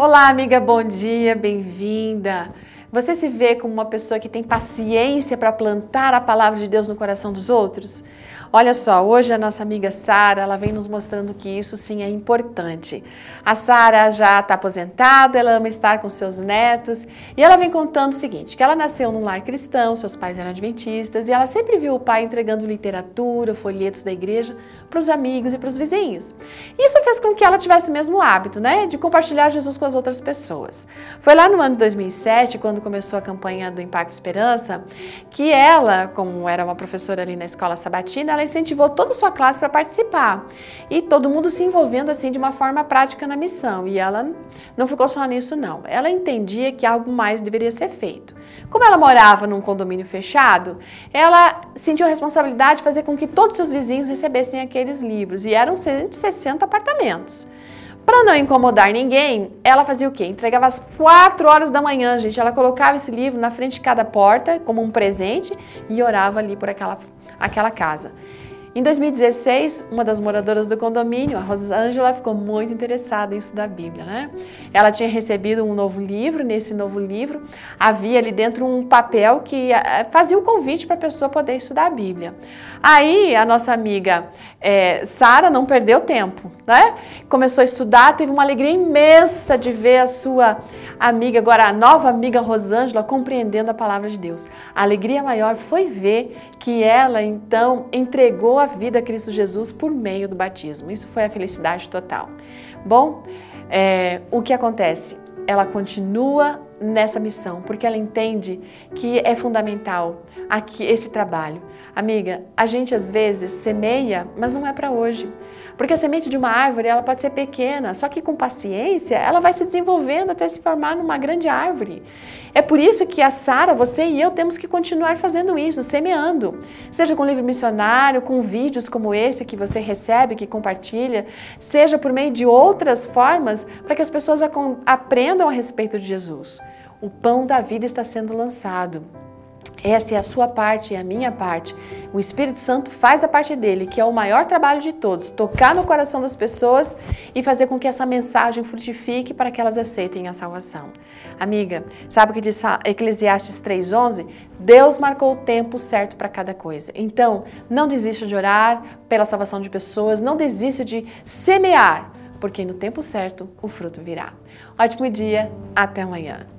Olá, amiga, bom dia, bem-vinda. Você se vê como uma pessoa que tem paciência para plantar a palavra de Deus no coração dos outros? Olha só, hoje a nossa amiga Sara, ela vem nos mostrando que isso sim é importante. A Sara já está aposentada, ela ama estar com seus netos e ela vem contando o seguinte, que ela nasceu num lar cristão, seus pais eram adventistas e ela sempre viu o pai entregando literatura, folhetos da igreja para os amigos e para os vizinhos. Isso fez com que ela tivesse o mesmo hábito, né, de compartilhar Jesus com as outras pessoas. Foi lá no ano de 2007, quando começou a campanha do Impacto Esperança, que ela, como era uma professora ali na escola sabatina, ela incentivou toda a sua classe para participar. E todo mundo se envolvendo assim de uma forma prática na missão. E ela não ficou só nisso não. Ela entendia que algo mais deveria ser feito. Como ela morava num condomínio fechado, ela sentiu a responsabilidade de fazer com que todos os seus vizinhos recebessem aqueles livros. E eram 160 apartamentos. Para não incomodar ninguém, ela fazia o quê? Entregava às 4 horas da manhã, gente. Ela colocava esse livro na frente de cada porta como um presente e orava ali por aquela, aquela casa. Em 2016, uma das moradoras do condomínio, a Rosângela, ficou muito interessada em estudar a Bíblia, né? Ela tinha recebido um novo livro, nesse novo livro havia ali dentro um papel que eh, fazia o um convite para a pessoa poder estudar a Bíblia. Aí a nossa amiga é, Sara não perdeu tempo, né? Começou a estudar, teve uma alegria imensa de ver a sua amiga, agora a nova amiga Rosângela, compreendendo a palavra de Deus. A alegria maior foi ver que ela então entregou a vida a Cristo Jesus por meio do batismo. Isso foi a felicidade total. Bom, é, o que acontece? Ela continua nessa missão, porque ela entende que é fundamental aqui esse trabalho. Amiga, a gente às vezes semeia, mas não é para hoje. Porque a semente de uma árvore, ela pode ser pequena, só que com paciência, ela vai se desenvolvendo até se formar numa grande árvore. É por isso que a Sara, você e eu temos que continuar fazendo isso, semeando. Seja com livro missionário, com vídeos como esse que você recebe, que compartilha, seja por meio de outras formas para que as pessoas aprendam a respeito de Jesus. O pão da vida está sendo lançado. Essa é a sua parte e a minha parte. O Espírito Santo faz a parte dele, que é o maior trabalho de todos, tocar no coração das pessoas e fazer com que essa mensagem frutifique para que elas aceitem a salvação. Amiga, sabe o que diz Eclesiastes 3:11? Deus marcou o tempo certo para cada coisa. Então, não desista de orar pela salvação de pessoas, não desista de semear, porque no tempo certo o fruto virá. Ótimo dia, até amanhã.